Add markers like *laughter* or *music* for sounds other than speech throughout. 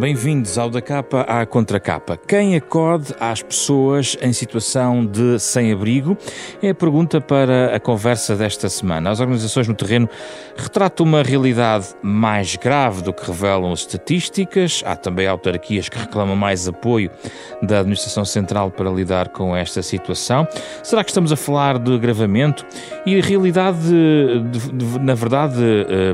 Bem-vindos ao Da Capa à Contracapa. Quem acode às pessoas em situação de sem-abrigo? É a pergunta para a conversa desta semana. As organizações no terreno retratam uma realidade mais grave do que revelam as estatísticas. Há também autarquias que reclamam mais apoio da Administração Central para lidar com esta situação. Será que estamos a falar de agravamento? E a realidade, de, de, na verdade,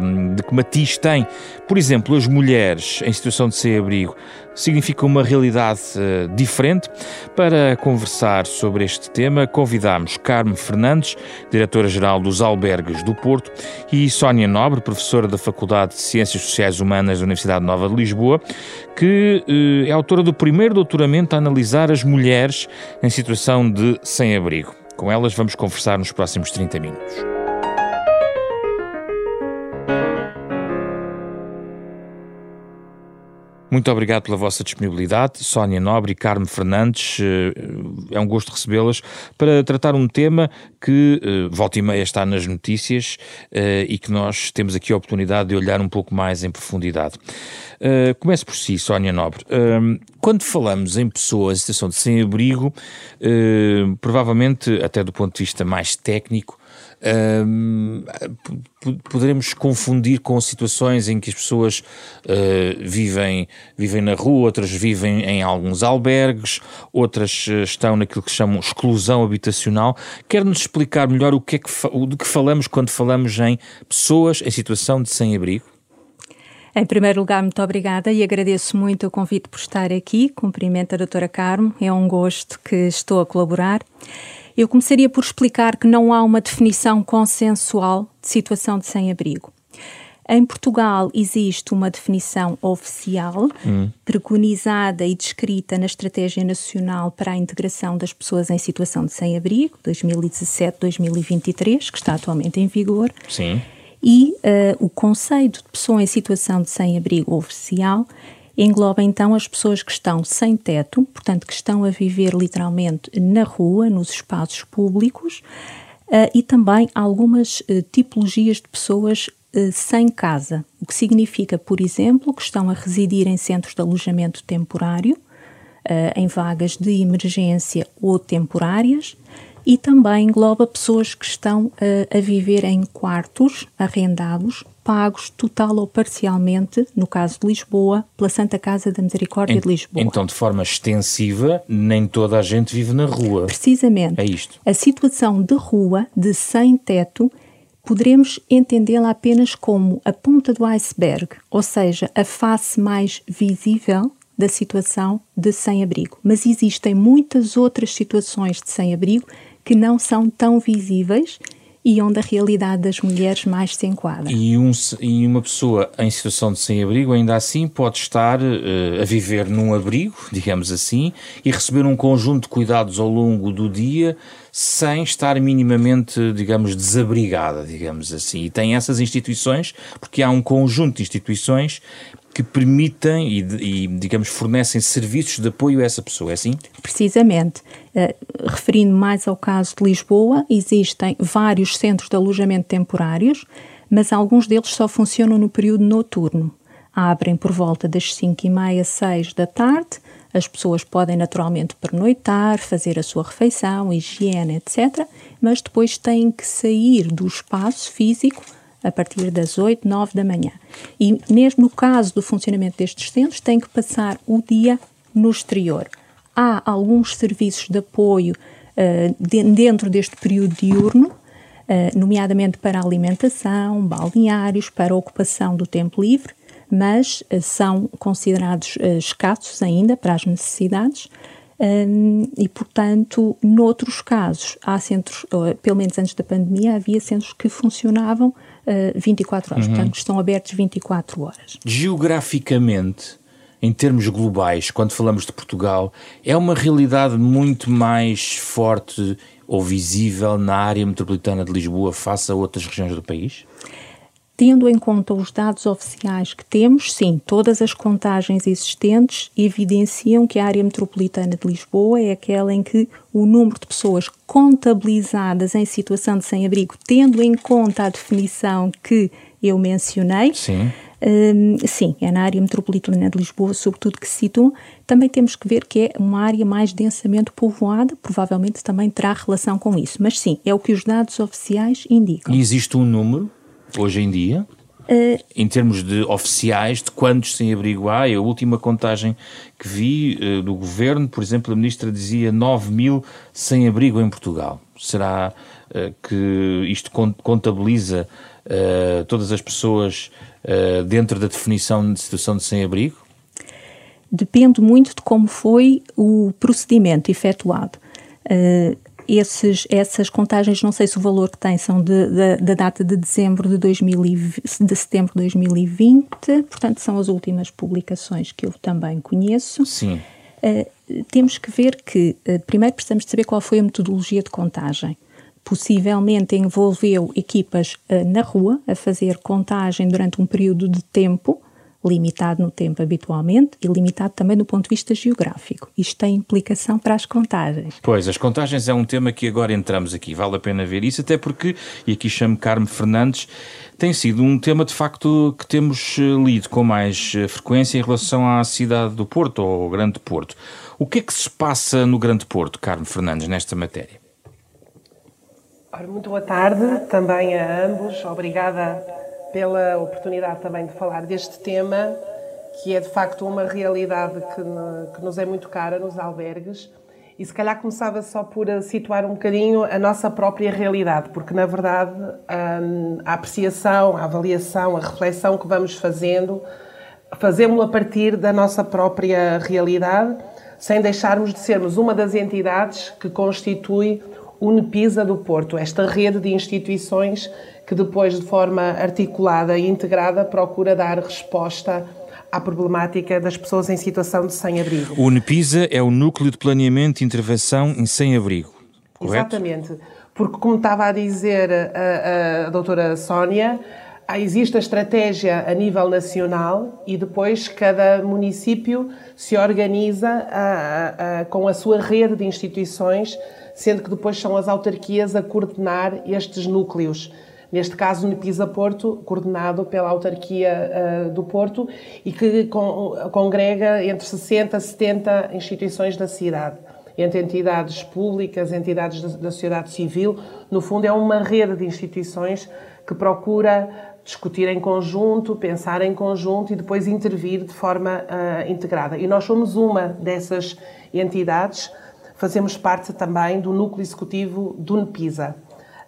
hum, de que matiz tem? Por exemplo, as mulheres em situação de sem-abrigo significa uma realidade uh, diferente. Para conversar sobre este tema, convidamos Carme Fernandes, diretora-geral dos Albergues do Porto, e Sónia Nobre, professora da Faculdade de Ciências Sociais Humanas da Universidade Nova de Lisboa, que uh, é autora do primeiro doutoramento a analisar as mulheres em situação de sem-abrigo. Com elas vamos conversar nos próximos 30 minutos. Muito obrigado pela vossa disponibilidade, Sónia Nobre e Carme Fernandes. Eh, é um gosto recebê-las para tratar um tema que eh, volta e meia está nas notícias eh, e que nós temos aqui a oportunidade de olhar um pouco mais em profundidade. Comece por si, Sónia Nobre. Quando falamos em pessoas em situação de sem-abrigo, provavelmente, até do ponto de vista mais técnico, poderemos confundir com situações em que as pessoas uh, vivem, vivem na rua, outras vivem em alguns albergues, outras uh, estão naquilo que chamam exclusão habitacional. Quer-nos explicar melhor o que é que do que falamos quando falamos em pessoas em situação de sem-abrigo? Em primeiro lugar, muito obrigada e agradeço muito o convite por estar aqui. Cumprimento a doutora Carmo, é um gosto que estou a colaborar. Eu começaria por explicar que não há uma definição consensual de situação de sem-abrigo. Em Portugal existe uma definição oficial, hum. preconizada e descrita na Estratégia Nacional para a Integração das Pessoas em Situação de Sem-Abrigo, 2017-2023, que está atualmente em vigor. Sim. E uh, o conceito de pessoa em situação de sem-abrigo oficial engloba então as pessoas que estão sem teto, portanto, que estão a viver literalmente na rua, nos espaços públicos, uh, e também algumas uh, tipologias de pessoas uh, sem casa, o que significa, por exemplo, que estão a residir em centros de alojamento temporário, em vagas de emergência ou temporárias, e também engloba pessoas que estão a viver em quartos arrendados pagos total ou parcialmente, no caso de Lisboa, pela Santa Casa da Misericórdia de Lisboa. Então, de forma extensiva, nem toda a gente vive na rua. Precisamente. É isto. A situação de rua, de sem teto, poderemos entendê-la apenas como a ponta do iceberg, ou seja, a face mais visível da situação de sem-abrigo. Mas existem muitas outras situações de sem-abrigo que não são tão visíveis e onde a realidade das mulheres mais se enquadra. E, um, e uma pessoa em situação de sem-abrigo ainda assim pode estar uh, a viver num abrigo, *laughs* digamos assim, e receber um conjunto de cuidados ao longo do dia sem estar minimamente, digamos, desabrigada, digamos assim. E tem essas instituições, porque há um conjunto de instituições que permitem e, e, digamos, fornecem serviços de apoio a essa pessoa, é assim? Precisamente. Uh, referindo mais ao caso de Lisboa, existem vários centros de alojamento temporários, mas alguns deles só funcionam no período noturno. Abrem por volta das 5 e meia, 6 da tarde, as pessoas podem naturalmente pernoitar, fazer a sua refeição, higiene, etc., mas depois têm que sair do espaço físico a partir das 8, 9 da manhã. E mesmo no caso do funcionamento destes centros, tem que passar o dia no exterior. Há alguns serviços de apoio uh, de, dentro deste período diurno, uh, nomeadamente para alimentação, balneários, para ocupação do tempo livre, mas uh, são considerados escassos ainda para as necessidades. Um, e, portanto, noutros casos, há centros, pelo menos antes da pandemia, havia centros que funcionavam 24 horas, uhum. portanto, estão abertos 24 horas. Geograficamente, em termos globais, quando falamos de Portugal, é uma realidade muito mais forte ou visível na área metropolitana de Lisboa face a outras regiões do país? Tendo em conta os dados oficiais que temos, sim, todas as contagens existentes evidenciam que a área metropolitana de Lisboa é aquela em que o número de pessoas contabilizadas em situação de sem-abrigo, tendo em conta a definição que eu mencionei, sim. Um, sim, é na área metropolitana de Lisboa, sobretudo, que se situa. Também temos que ver que é uma área mais densamente povoada, provavelmente também terá relação com isso. Mas sim, é o que os dados oficiais indicam. E existe um número, hoje em dia, Uh, em termos de oficiais, de quantos sem-abrigo há, a última contagem que vi uh, do governo, por exemplo, a ministra dizia 9 mil sem-abrigo em Portugal. Será uh, que isto contabiliza todas as pessoas dentro da definição de situação de sem-abrigo? Depende muito de como foi o procedimento efetuado esses, essas contagens, não sei se o valor que tem são da data de dezembro de, 2020, de setembro de 2020, portanto são as últimas publicações que eu também conheço. Sim. Uh, temos que ver que, uh, primeiro precisamos saber qual foi a metodologia de contagem. Possivelmente envolveu equipas uh, na rua a fazer contagem durante um período de tempo limitado no tempo habitualmente e limitado também do ponto de vista geográfico. Isto tem implicação para as contagens. Pois, as contagens é um tema que agora entramos aqui. Vale a pena ver isso, até porque, e aqui chamo Carme Fernandes, tem sido um tema de facto que temos eh, lido com mais eh, frequência em relação à cidade do Porto, ou ao Grande Porto. O que é que se passa no Grande Porto, Carme Fernandes, nesta matéria? Ora, muito boa tarde também a ambos. Obrigada pela oportunidade também de falar deste tema, que é de facto uma realidade que, que nos é muito cara nos albergues. E se calhar começava só por situar um bocadinho a nossa própria realidade, porque na verdade hum, a apreciação, a avaliação, a reflexão que vamos fazendo, fazemos a partir da nossa própria realidade, sem deixarmos de sermos uma das entidades que constitui o NEPISA do Porto, esta rede de instituições que depois, de forma articulada e integrada, procura dar resposta à problemática das pessoas em situação de sem-abrigo. O NEPISA é o Núcleo de Planeamento e Intervenção em Sem-Abrigo, correto? Exatamente, porque como estava a dizer a, a doutora Sónia, existe a estratégia a nível nacional e depois cada município se organiza a, a, com a sua rede de instituições, sendo que depois são as autarquias a coordenar estes núcleos neste caso no Pisa Porto, coordenado pela autarquia uh, do Porto e que con congrega entre 60 a 70 instituições da cidade, entre entidades públicas, entidades da, da sociedade civil. No fundo, é uma rede de instituições que procura discutir em conjunto, pensar em conjunto e depois intervir de forma uh, integrada. E nós somos uma dessas entidades, fazemos parte também do núcleo executivo do NEPISA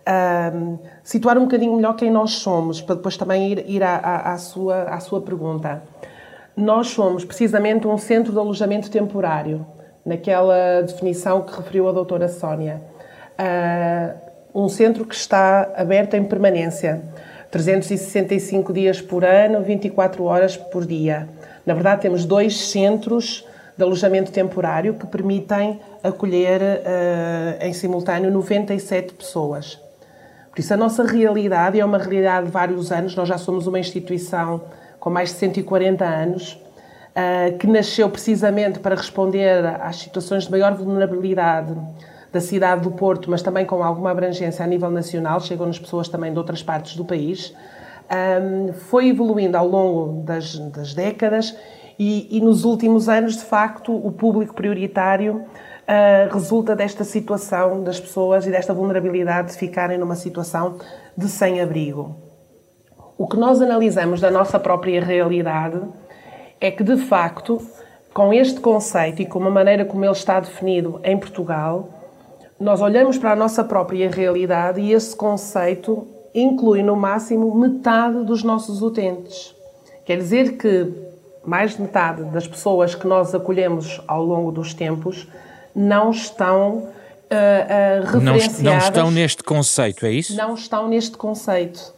um, situar um bocadinho melhor quem nós somos, para depois também ir, ir à, à, sua, à sua pergunta. Nós somos precisamente um centro de alojamento temporário, naquela definição que referiu a doutora Sónia. Uh, um centro que está aberto em permanência, 365 dias por ano, 24 horas por dia. Na verdade, temos dois centros de alojamento temporário que permitem acolher uh, em simultâneo 97 pessoas. Por isso, a nossa realidade é uma realidade de vários anos. Nós já somos uma instituição com mais de 140 anos, ah, que nasceu precisamente para responder às situações de maior vulnerabilidade da cidade do Porto, mas também com alguma abrangência a nível nacional, chegam-nos pessoas também de outras partes do país. foi evoluindo ao longo das, das décadas e, e, nos últimos anos, de facto, o público prioritário uh, resulta desta situação das pessoas e desta vulnerabilidade de ficarem numa situação de sem-abrigo. O que nós analisamos da nossa própria realidade é que, de facto, com este conceito e com a maneira como ele está definido em Portugal, nós olhamos para a nossa própria realidade e esse conceito inclui no máximo metade dos nossos utentes. Quer dizer que mais de metade das pessoas que nós acolhemos ao longo dos tempos não estão uh, uh, referenciadas. Não, não estão neste conceito, é isso? Não estão neste conceito.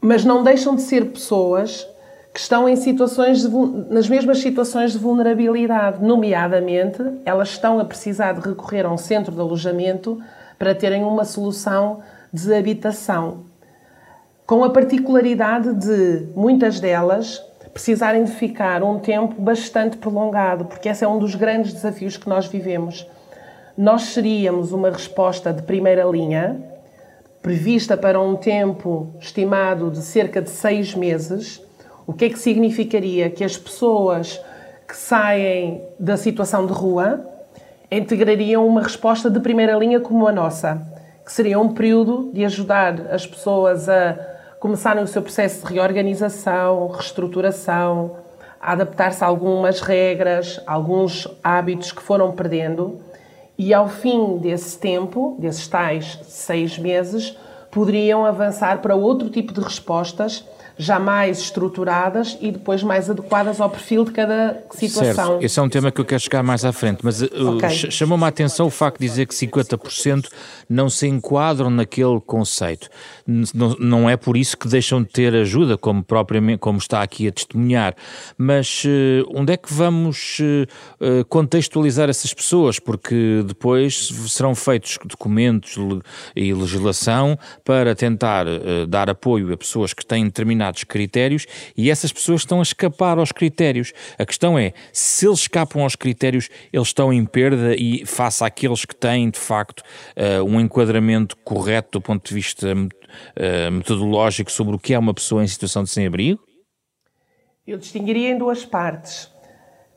Mas não deixam de ser pessoas que estão em situações de, nas mesmas situações de vulnerabilidade, nomeadamente, elas estão a precisar de recorrer a um centro de alojamento para terem uma solução de habitação. Com a particularidade de muitas delas precisarem de ficar um tempo bastante prolongado, porque esse é um dos grandes desafios que nós vivemos. Nós seríamos uma resposta de primeira linha, prevista para um tempo estimado de cerca de seis meses, O que é que significaria? Que as pessoas que saem da situação de rua integrariam uma resposta de primeira linha como a nossa, que seria um período de ajudar as pessoas a começarem o seu processo de reorganização, reestruturação, a adaptar-se a algumas regras, alguns hábitos que foram perdendo, e ao fim desse tempo, desses tais seis meses, poderiam avançar para outro tipo de respostas já mais estruturadas e depois mais adequadas ao perfil de cada situação. Certo. Esse é um tema que eu quero chegar mais à frente, mas uh, okay. chamou-me a atenção o facto de dizer que 50% não se enquadram naquele conceito. Não, não é por isso que deixam de ter ajuda, como propriamente como está aqui a testemunhar, mas uh, onde é que vamos uh, contextualizar essas pessoas? Porque depois serão feitos documentos e legislação para tentar dar apoio a pessoas que têm determinado determinados critérios e essas pessoas estão a escapar aos critérios. A questão é, se eles escapam aos critérios, eles estão em perda e face àqueles que têm, de facto, um enquadramento correto do ponto de vista uh, metodológico sobre o que é uma pessoa em situação de sem-abrigo? Eu distinguiria em duas partes.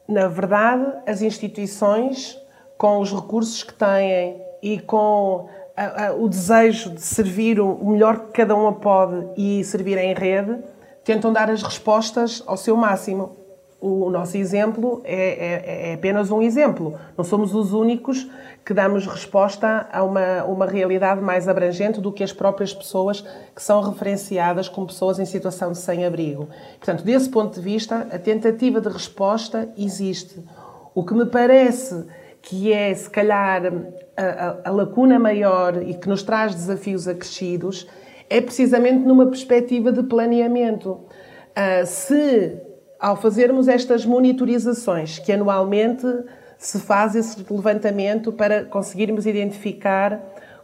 Na verdade, as instituições, com os recursos que têm e com a, a, o desejo de servir o melhor que cada uma pode e servir em rede, tentam dar as respostas ao seu máximo. O, nosso exemplo é, é, é, apenas um exemplo. Não somos os únicos que damos resposta a uma, uma realidade mais abrangente do que as próprias pessoas que são referenciadas como pessoas em situação de sem-abrigo. Portanto, desse ponto de vista, a tentativa de resposta existe. O que me parece que é, se calhar, a, a, a, lacuna maior e que nos traz desafios acrescidos, é precisamente numa perspectiva de planeamento. Uh, se, ao fazermos estas monitorizações, que anualmente se faz esse levantamento para conseguirmos identificar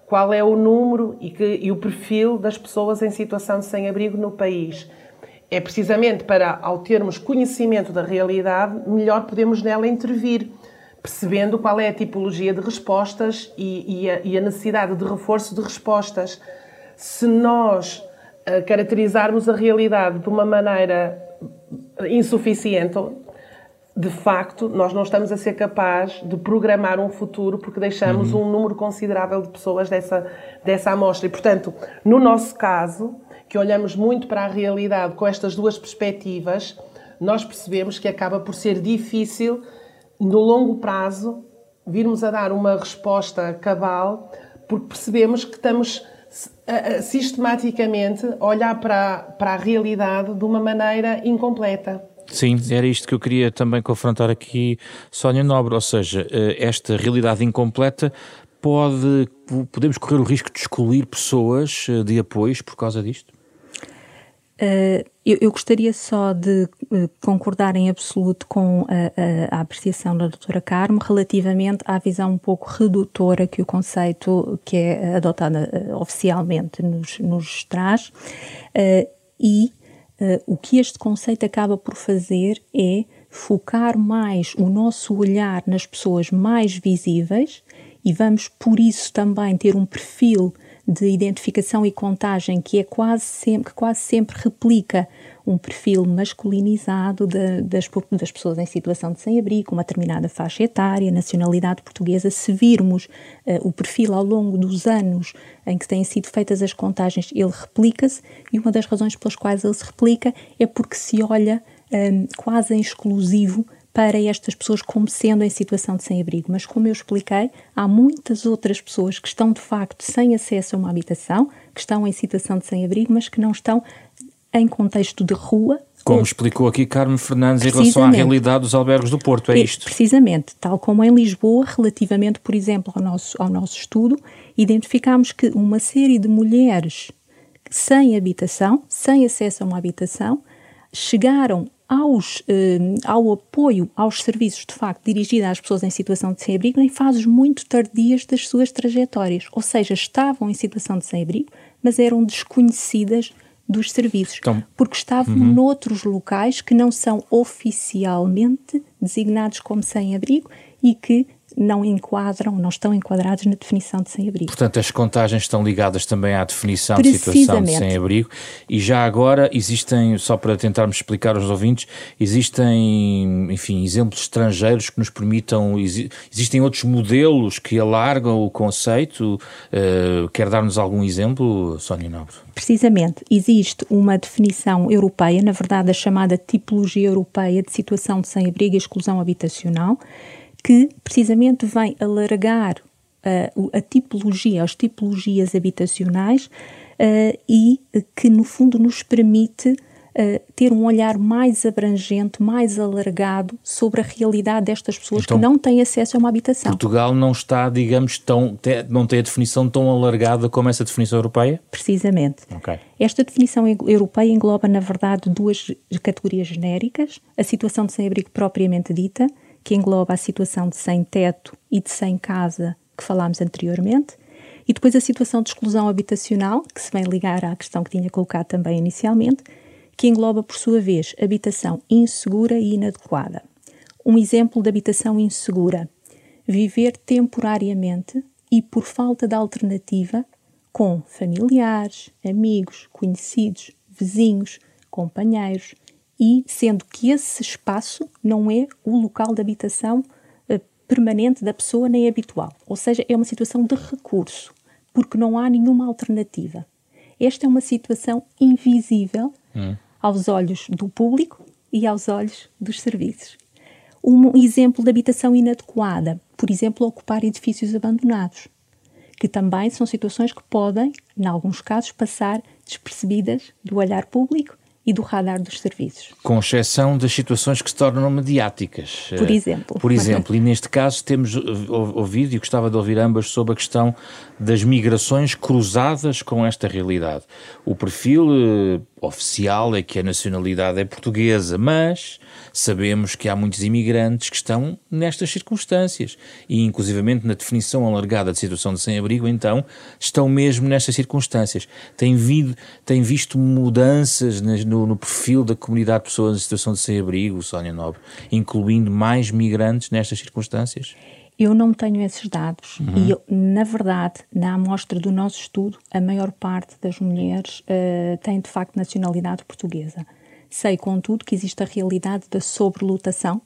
qual é o número e, que, e o perfil das pessoas em situação de sem-abrigo no país. É precisamente para, ao termos conhecimento da realidade, melhor podemos nela intervir percebendo qual é a tipologia de respostas e, e, a, e a, necessidade de reforço de respostas. Se nós uh, caracterizarmos a realidade de uma maneira insuficiente, de facto, nós não estamos a ser capazes de programar um futuro porque deixamos uhum. um número considerável de pessoas dessa, dessa amostra. E, portanto, no nosso caso, que olhamos muito para a realidade com estas duas perspectivas, nós percebemos que acaba por ser difícil no longo prazo, virmos a dar uma resposta cabal, porque percebemos que estamos sistematicamente a olhar para, para a realidade de uma maneira incompleta. Sim, era isto que eu queria também confrontar aqui, Sónia Nobre, ou seja, eh, esta realidade incompleta pode, podemos correr o risco de excluir pessoas eh, de apoios por causa disto? Uh, eu, eu, gostaria só de uh, concordar em absoluto com a, a, a, apreciação da doutora Carmo relativamente à visão um pouco redutora que o conceito que é adotado uh, oficialmente nos, nos traz e o que este conceito acaba por fazer é focar mais o nosso olhar nas pessoas mais visíveis e vamos por isso também ter um perfil de identificação e contagem que é quase sempre, que quase sempre replica um perfil masculinizado de, das, das pessoas em situação de sem-abrigo, uma determinada faixa etária, nacionalidade portuguesa. Se virmos uh, o perfil ao longo dos anos em que têm sido feitas as contagens, ele replica-se e uma das razões pelas quais ele se replica é porque se olha um, eh, quase em exclusivo para estas pessoas como sendo em situação de sem-abrigo. Mas, como eu expliquei, há muitas outras pessoas que estão de facto sem acesso a uma habitação, que estão em situação de sem-abrigo, mas que não estão em contexto de rua. Como ou... explicou aqui Carmen Fernandes em relação à realidade dos albergues do Porto, é, é isto? Precisamente, tal como em Lisboa, relativamente, por exemplo, ao nosso, ao nosso estudo, identificámos que uma série de mulheres sem habitação, sem acesso a uma habitação, chegaram aos, eh, ao apoio aos serviços de facto dirigidos às pessoas em situação de sem-abrigo em fases muito tardias das suas trajetórias, ou seja, estavam em situação de sem-abrigo, mas eram desconhecidas dos serviços, então, porque estavam uhum. noutros locais que não são oficialmente designados como sem-abrigo e que não enquadram, não estão enquadrados na definição de sem-abrigo. Portanto, as contagens estão ligadas também à definição de situação de sem-abrigo e já agora existem, só para tentarmos explicar aos ouvintes, existem, enfim, exemplos estrangeiros que nos permitam, existem outros modelos que alargam o conceito, uh, quer dar-nos algum exemplo, Sónia Nobre? Precisamente, existe uma definição europeia, na verdade a chamada tipologia europeia de situação de sem-abrigo e exclusão habitacional, que precisamente vem alargar uh, a tipologia, as tipologias habitacionais uh, e que, no fundo, nos permite Uh, ter um olhar mais abrangente, mais alargado sobre a realidade destas pessoas então, que não têm acesso a uma habitação. Portugal não está, digamos, tão, não tem a definição tão alargada como essa definição europeia? Precisamente. Okay. Esta definição europeia engloba, na verdade, duas categorias genéricas: a situação de sem-abrigo propriamente dita que engloba a situação de sem teto e de sem casa que falámos anteriormente, e depois a situação de exclusão habitacional, que se vem ligar à questão que tinha colocado também inicialmente, que engloba, por sua vez, habitação insegura e inadequada. Um exemplo de habitação insegura: viver temporariamente e por falta de alternativa com familiares, amigos, conhecidos, vizinhos, companheiros, e sendo que esse espaço não é o local de habitação uh, permanente da pessoa nem habitual. Ou seja, é uma situação de recurso, porque não há nenhuma alternativa. Esta é uma situação invisível hum. aos olhos do público e aos olhos dos serviços. Um exemplo de habitação inadequada, por exemplo, ocupar edifícios abandonados, que também são situações que podem, em alguns casos, passar despercebidas do olhar público e do radar dos serviços. Com exceção das situações que se tornam mediáticas. Por exemplo. Por exemplo, e neste caso temos ouvido, e gostava de ouvir ambas, sobre a questão das migrações cruzadas com esta realidade. O perfil eh, oficial é que a nacionalidade é portuguesa, mas sabemos que há muitos imigrantes que estão nestas circunstâncias e, inclusivamente, na definição alargada de situação de sem-abrigo, então, estão mesmo nestas circunstâncias. Tem, vindo, tem visto mudanças no, no perfil da comunidade de pessoas em situação de sem-abrigo, Sónia Nobre, incluindo mais migrantes nestas circunstâncias? Eu não tenho esses dados uhum. e, eu, na verdade, na amostra do nosso estudo, a maior parte das mulheres uh, tem de facto nacionalidade portuguesa. Sei, contudo, que existe a realidade da sobrelotação,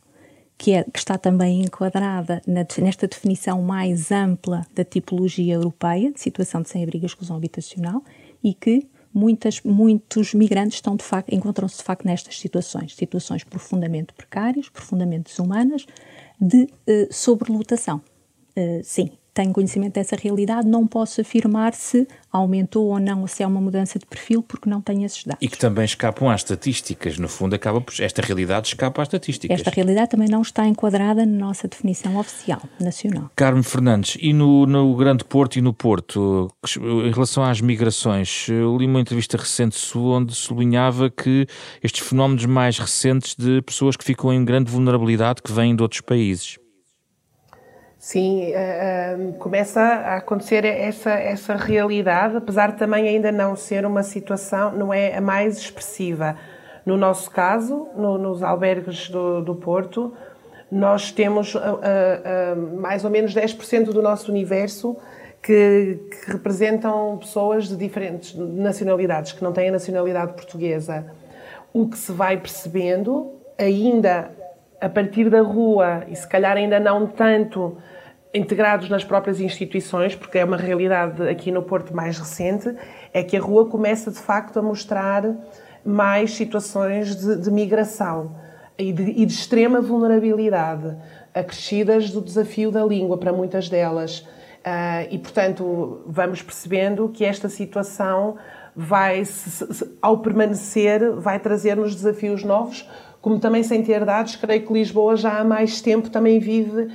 que, é, que está também enquadrada na, nesta definição mais ampla da tipologia europeia de situação de sem-abrigo e exclusão habitacional e que muitas, muitos migrantes estão de facto, encontram-se de facto nestas situações, situações profundamente precárias, profundamente desumanas, de uh, sobrelotação. Uh, sim, tenho conhecimento dessa realidade, não posso afirmar se aumentou ou não, se é uma mudança de perfil, porque não tenho esses dados. E que também escapam às estatísticas, no fundo, acaba por, esta realidade escapa às estatísticas. Esta realidade também não está enquadrada na nossa definição oficial, nacional. Carmo Fernandes, e no, no Grande Porto e no Porto, em relação às migrações, eu li uma entrevista recente sua onde sublinhava que estes fenómenos mais recentes de pessoas que ficam em grande vulnerabilidade que vêm de outros países. Sim, uh, começa a acontecer essa, essa realidade, apesar de também ainda não ser uma situação, não é a mais expressiva. No nosso caso, no, nos albergues do, do Porto, nós temos uh, uh, mais ou menos 10% do nosso universo que, que, representam pessoas de diferentes nacionalidades, que não têm a nacionalidade portuguesa. O que se vai percebendo, ainda a partir da rua, e se calhar ainda não tanto integrados nas próprias instituições, porque é uma realidade aqui no Porto mais recente, é que a rua começa de facto a mostrar mais situações de, de migração e de, e de, extrema vulnerabilidade, acrescidas do desafio da língua para muitas delas. Uh, e, portanto, vamos percebendo que esta situação vai, se, se, ao permanecer, vai trazer-nos desafios novos, como também sem ter dados, creio que Lisboa já há mais tempo também vive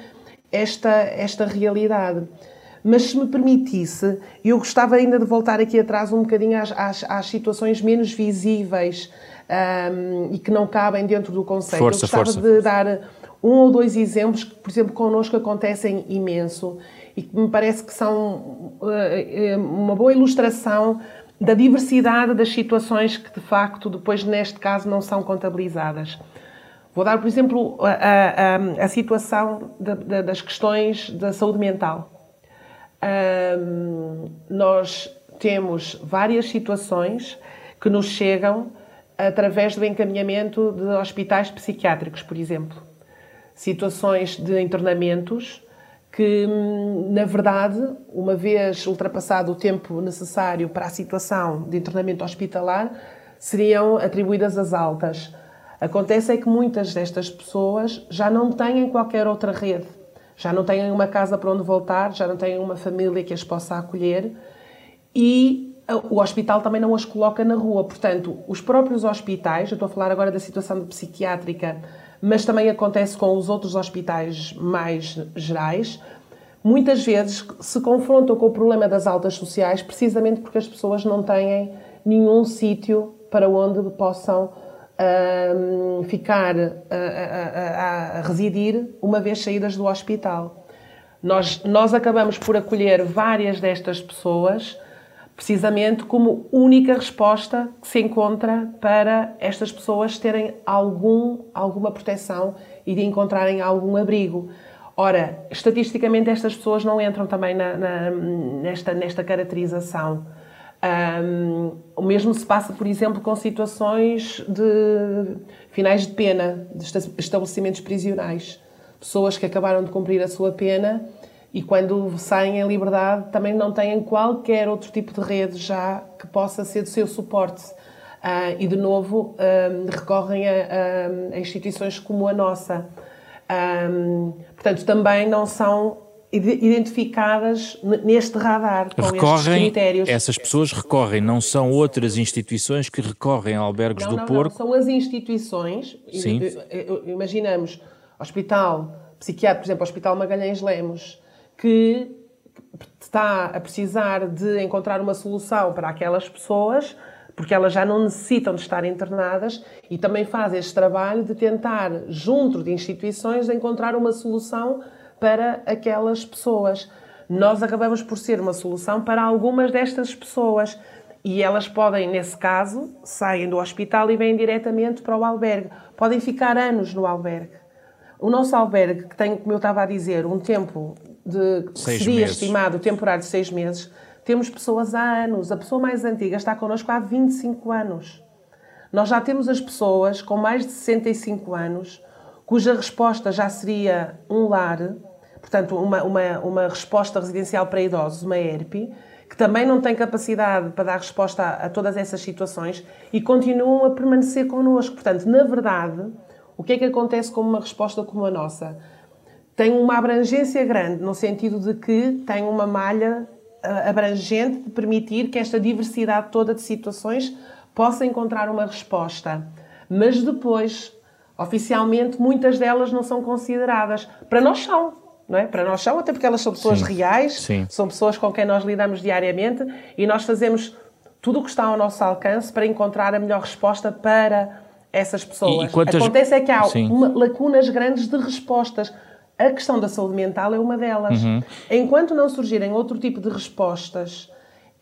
esta, esta realidade. Mas se me permitisse, eu gostava ainda de voltar aqui atrás um bocadinho às, às, às situações menos visíveis um, e que não cabem dentro do conceito. Força, eu gostava força, de dar um ou dois exemplos que, por exemplo, connosco acontecem imenso e que me parece que são uh, uma boa ilustração da diversidade das situações que, de facto, depois, neste caso, não são contabilizadas. Vou dar, por exemplo, a, a, a situação de, de, das questões da saúde mental. Um, nós temos várias situações que nos chegam através do encaminhamento de hospitais psiquiátricos, por exemplo. Situações de internamentos que, na verdade, uma vez ultrapassado o tempo necessário para a situação de internamento hospitalar, seriam atribuídas as altas. Acontece é que muitas destas pessoas já não têm qualquer outra rede, já não têm uma casa para onde voltar, já não têm uma família que as possa acolher e o hospital também não as coloca na rua. Portanto, os próprios hospitais, eu estou a falar agora da situação psiquiátrica, mas também acontece com os outros hospitais mais gerais, muitas vezes se confrontam com o problema das altas sociais precisamente porque as pessoas não têm nenhum sítio para onde possam uh, ficar a, a, a, residir uma vez saídas do hospital. Nós, nós acabamos por acolher várias destas pessoas precisamente como única resposta que se encontra para estas pessoas terem algum, alguma proteção e de encontrarem algum abrigo. Ora, estatisticamente estas pessoas não entram também na, na, nesta, nesta caracterização. Um, o mesmo se passa, por exemplo, com situações de finais de pena, de estabelecimentos prisionais. Pessoas que acabaram de cumprir a sua pena e quando saem em liberdade também não têm qualquer outro tipo de rede já que possa ser do seu suporte. Uh, e de novo um, recorrem a, a, a, instituições como a nossa. Um, portanto, também não são identificadas neste radar com recorrem, estes critérios. Essas pessoas recorrem, não são outras instituições que recorrem a albergues não, do não, Porco? Não, são as instituições. Sim. Imaginamos Hospital Psiquiátrico, por exemplo, Hospital Magalhães Lemos, que está a precisar de encontrar uma solução para aquelas pessoas, porque elas já não necessitam de estar internadas e também faz este trabalho de tentar, junto de instituições, encontrar uma solução para aquelas pessoas. Nós acabamos por ser uma solução para algumas destas pessoas e elas podem, nesse caso, saem do hospital e vêm diretamente para o albergue. Podem ficar anos no albergue. O nosso albergue, que tem, como eu estava a dizer, um tempo de seis seria meses. estimado, temporário de seis meses, temos pessoas há anos. A pessoa mais antiga está connosco há 25 anos. Nós já temos as pessoas com mais de 65 anos, cuja resposta já seria um lar, portanto, uma, uma, uma resposta residencial para idosos, uma ERP, que também não tem capacidade para dar resposta a, a todas essas situações e continuam a permanecer connosco. Portanto, na verdade, o que é que acontece com uma resposta como a nossa? Tem uma abrangência grande, no sentido de que tem uma malha abrangente de permitir que esta diversidade toda de situações possa encontrar uma resposta. Mas depois, oficialmente, muitas delas não são consideradas. Para nós são, não é? Para nós são, até porque elas são pessoas Sim. reais, Sim. são pessoas com quem nós lidamos diariamente e nós fazemos tudo o que está ao nosso alcance para encontrar a melhor resposta para essas pessoas. E quantas- Acontece é que há uma- lacunas grandes de respostas. A questão da saúde mental é uma delas. Uhum. Enquanto não surgirem outro tipo de respostas,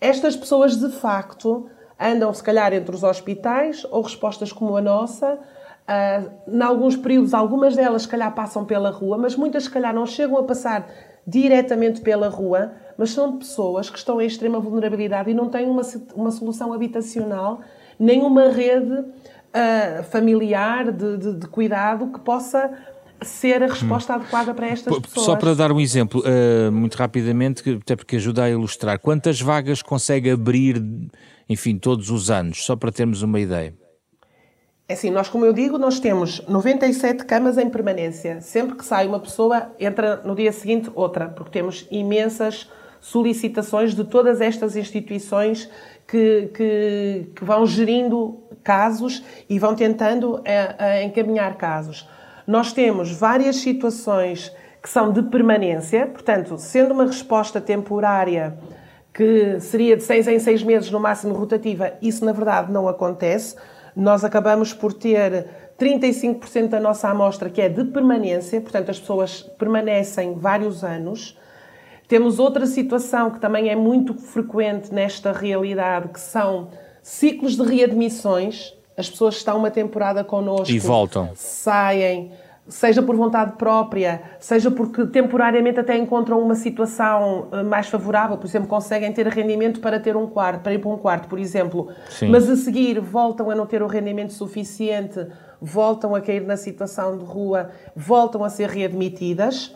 estas pessoas de facto andam, se calhar, entre os hospitais ou respostas como a nossa. Ah, em alguns períodos, algumas delas, se calhar, passam pela rua, mas muitas, se calhar, não chegam a passar diretamente pela rua, mas são pessoas que estão em extrema vulnerabilidade e não têm uma, uma solução habitacional, nem uma rede ah, familiar de, de- de cuidado que possa ser a resposta adequada para estas P- pessoas. Só para dar um exemplo, eh, muito rapidamente, até porque ajuda a ilustrar, quantas vagas consegue abrir, enfim, todos os anos, só para termos uma ideia? É assim, nós, como eu digo, nós temos 97 camas em permanência. Sempre que sai uma pessoa, entra no dia seguinte outra, porque temos imensas solicitações de todas estas instituições que, que, que vão gerindo casos e vão tentando eh, eh, encaminhar casos. Nós temos várias situações que são de permanência, portanto, sendo uma resposta temporária que seria de seis em seis meses, no máximo rotativa, isso na verdade não acontece. Nós acabamos por ter 35% da nossa amostra que é de permanência, portanto, as pessoas permanecem vários anos. Temos outra situação que também é muito frequente nesta realidade, que são ciclos de readmissões. as pessoas estão uma temporada connosco. E voltam. Saem seja por vontade própria, seja porque temporariamente até encontram uma situação eh, mais favorável, por exemplo, conseguem ter rendimento para ter um quarto, para ir para um quarto, por exemplo, Sim. mas a seguir voltam a não ter o rendimento suficiente, voltam a cair na situação de rua, voltam a ser readmitidas.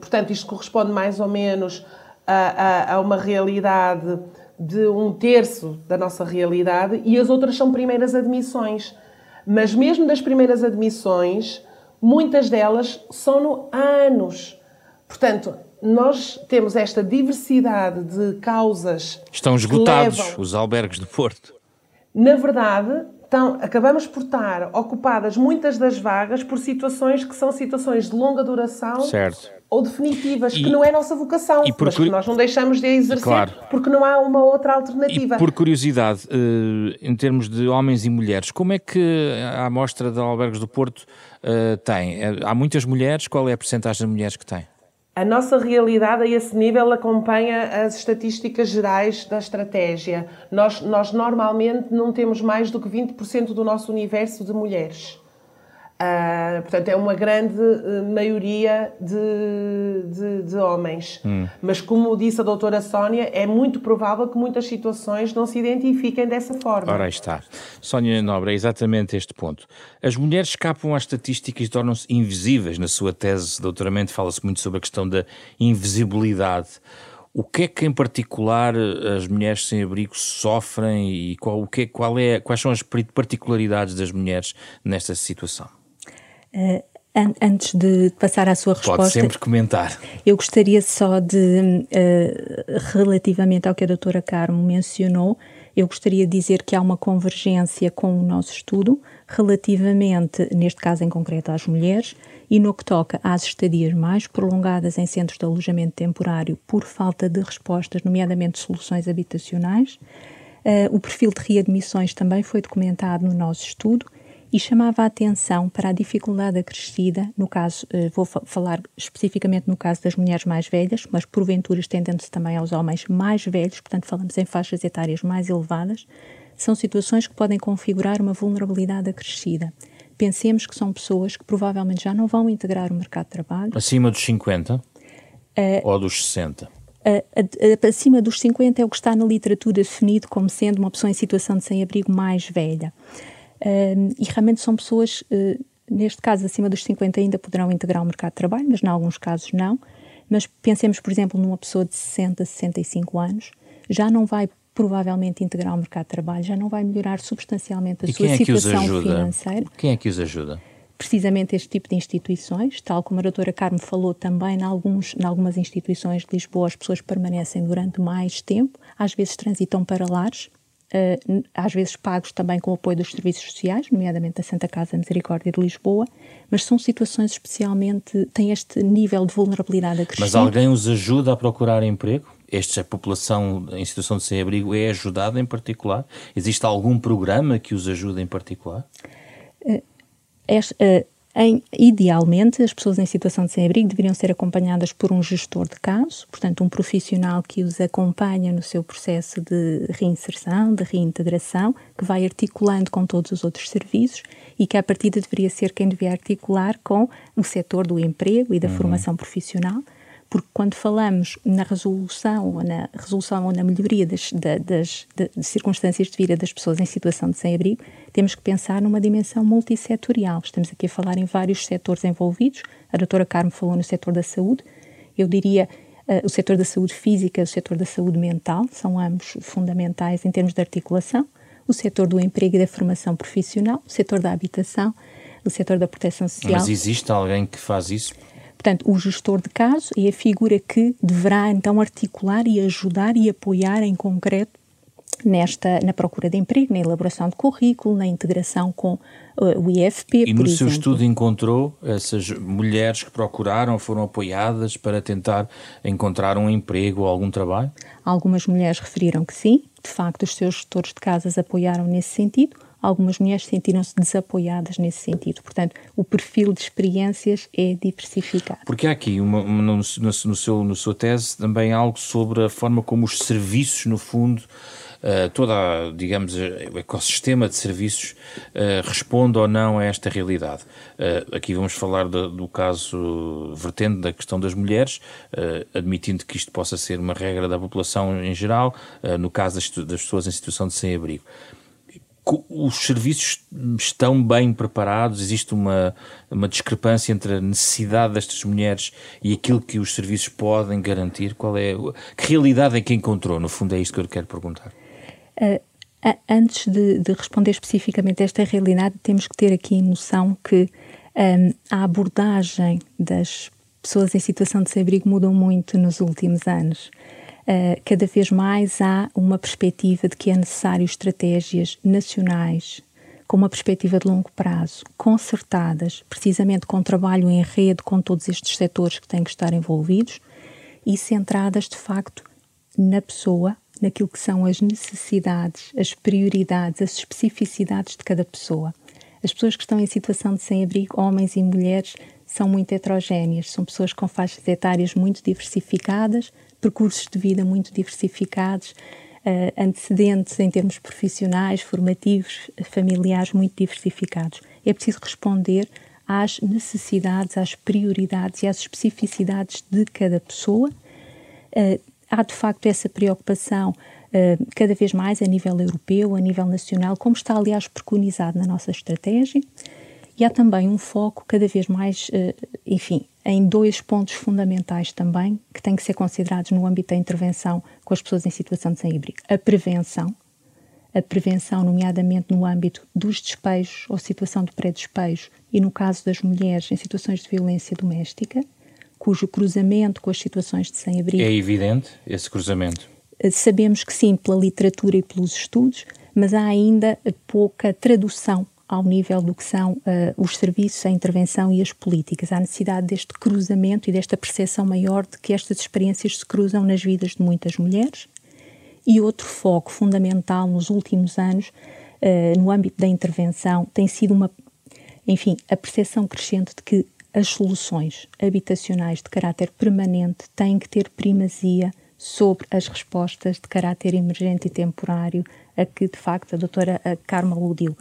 portanto, isto corresponde mais ou menos a, a, a uma realidade de um terço da nossa realidade e as outras são primeiras admissões. Mas mesmo das primeiras admissões, muitas delas são no anos. Portanto, nós temos esta diversidade de causas. Estão esgotados levam... os albergues do Porto. Na verdade, então, acabamos por estar ocupadas muitas das vagas por situações que são situações de longa duração certo. ou definitivas, e, que não é a nossa vocação, e por mas que nós não deixamos de exercer claro. porque não há uma outra alternativa. E por curiosidade, eh, em termos de homens e mulheres, como é que a amostra de albergues do Porto eh, tem? Eh, há muitas mulheres, qual é a percentagem de mulheres que tem? A nossa realidade a esse nível acompanha as estatísticas gerais da estratégia. Nós, nós normalmente não temos mais do que 20% do nosso universo de mulheres. Uh, portanto, é uma grande uh, maioria de, de, de homens. Hum. Mas, como disse a doutora Sónia, é muito provável que muitas situações não se identifiquem dessa forma. Ora, aí está. Sónia Nobre, é exatamente este ponto. As mulheres escapam às estatísticas e tornam-se invisíveis. Na sua tese de doutoramento fala-se muito sobre a questão da invisibilidade. O que é que, em particular, as mulheres sem abrigo sofrem e qual, o que, qual é, quais são as particularidades das mulheres nesta situação? Uh, an antes de passar à sua resposta. Pode sempre comentar. Eu gostaria só de, uh, relativamente ao que a doutora Carmo mencionou, eu gostaria de dizer que há uma convergência com o nosso estudo relativamente, neste caso em concreto, às mulheres e no que toca às estadias mais prolongadas em centros de alojamento temporário por falta de respostas, nomeadamente soluções habitacionais. Uh, o perfil de readmissões também foi documentado no nosso estudo e chamava a atenção para a dificuldade acrescida, no caso, eh, vou falar especificamente no caso das mulheres mais velhas, mas porventura estendendo-se também aos homens mais velhos, portanto falamos em faixas etárias mais elevadas, são situações que podem configurar uma vulnerabilidade acrescida. Pensemos que são pessoas que provavelmente já não vão integrar o mercado de trabalho. Acima dos 50 uh, ou dos 60? acima dos 50 é o que está na literatura definido como sendo uma pessoa em situação de sem-abrigo mais velha e realmente são pessoas, uh, neste caso, acima dos 50 ainda poderão integrar o mercado de trabalho, mas em alguns casos não. Mas pensemos, por exemplo, numa pessoa de 60, 65 anos, já não vai provavelmente integrar o mercado de trabalho, já não vai melhorar substancialmente a e sua é situação financeira. Quem é que os ajuda? Precisamente este tipo de instituições, tal como a doutora Carmo falou também, em, alguns, em algumas instituições de Lisboa as pessoas permanecem durante mais tempo, às vezes transitam para lares, às vezes pagos também com o apoio dos serviços sociais, nomeadamente da Santa Casa Misericórdia de Lisboa, mas são situações especialmente, têm este nível de vulnerabilidade acrescido. Mas alguém os ajuda a procurar emprego? Esta população em situação de sem-abrigo é ajudada em particular? Existe algum programa que os ajude em particular? Uh, este, uh, em, idealmente, as pessoas em situação de sem-abrigo deveriam ser acompanhadas por um gestor de caso, portanto, um profissional que os acompanha no seu processo de reinserção, de reintegração, que vai articulando com todos os outros serviços e que, à partida, deveria ser quem devia articular com o setor do emprego e da uhum. formação profissional porque quando falamos na resolução ou na resolução ou na melhoria das, das, das, circunstâncias de vida das pessoas em situação de sem-abrigo, temos que pensar numa dimensão multissetorial. Estamos aqui a falar em vários setores envolvidos. A doutora Carmo falou no setor da saúde. Eu diria uh, o setor da saúde física, o setor da saúde mental, são ambos fundamentais em termos de articulação. O setor do emprego e da formação profissional, o setor da habitação, o setor da proteção social. Mas existe alguém que faz isso? Portanto, o gestor de caso é a figura que deverá então articular e ajudar e apoiar em concreto nesta na procura de emprego, na elaboração de currículo, na integração com uh, o IFP, e no seu estudo encontrou essas mulheres que procuraram, foram apoiadas para tentar encontrar um emprego ou algum trabalho? Algumas mulheres referiram que sim, de facto os seus gestores de casas apoiaram nesse sentido, algumas mulheres sentiram-se desapoiadas nesse sentido. Portanto, o perfil de experiências é diversificado. Porque há aqui, uma, uma, no, no, seu, no sua tese, também algo sobre a forma como os serviços, no fundo, uh, toda, digamos, o ecossistema de serviços uh, responde ou não a esta realidade. Uh, aqui vamos falar de, do caso vertente da questão das mulheres, admitindo que isto possa ser uma regra da população em geral, no caso das, das pessoas em situação de sem-abrigo os serviços estão bem preparados? Existe uma, uma discrepância entre a necessidade destas mulheres e aquilo que os serviços podem garantir? Qual é, que realidade é que encontrou? No fundo, é isto que eu quero perguntar. Uh, antes de, de, responder especificamente a esta realidade, temos que ter aqui noção que um, a abordagem das pessoas em situação de sem-abrigo mudou muito nos últimos anos. Uh, cada vez mais há uma perspectiva de que é necessário estratégias nacionais com uma perspectiva de longo prazo, concertadas, precisamente com trabalho em rede com todos estes setores que têm que estar envolvidos e centradas de facto na pessoa, naquilo que são as necessidades, as prioridades, as especificidades de cada pessoa. As pessoas que estão em situação de sem-abrigo, homens e mulheres, são muito heterogéneas, são pessoas com faixas etárias muito diversificadas, percursos de vida muito diversificados, uh, antecedentes em termos profissionais, formativos, familiares muito diversificados. É preciso responder às necessidades, às prioridades e às especificidades de cada pessoa. Uh, há de facto essa preocupação uh, cada vez mais a nível europeu, a nível nacional, como está aliás preconizado na nossa estratégia. E há também um foco cada vez mais, enfim, em dois pontos fundamentais também que têm que ser considerados no âmbito da intervenção com as pessoas em situação de sem-abrigo. A prevenção, a prevenção, nomeadamente no âmbito dos despejos ou situação de pré-despejo e no caso das mulheres em situações de violência doméstica, cujo cruzamento com as situações de sem-abrigo. É evidente esse cruzamento? Eh, sabemos que sim, pela literatura e pelos estudos, mas há ainda pouca tradução ao nível do que são uh, os serviços, a intervenção e as políticas. Há necessidade deste cruzamento e desta percepção maior de que estas experiências se cruzam nas vidas de muitas mulheres. E outro foco fundamental nos últimos anos, uh, no âmbito da intervenção, tem sido uma, enfim, a percepção crescente de que as soluções habitacionais de caráter permanente têm que ter primazia sobre as respostas de caráter emergente e temporário a que, de facto, a doutora Carma aludiu.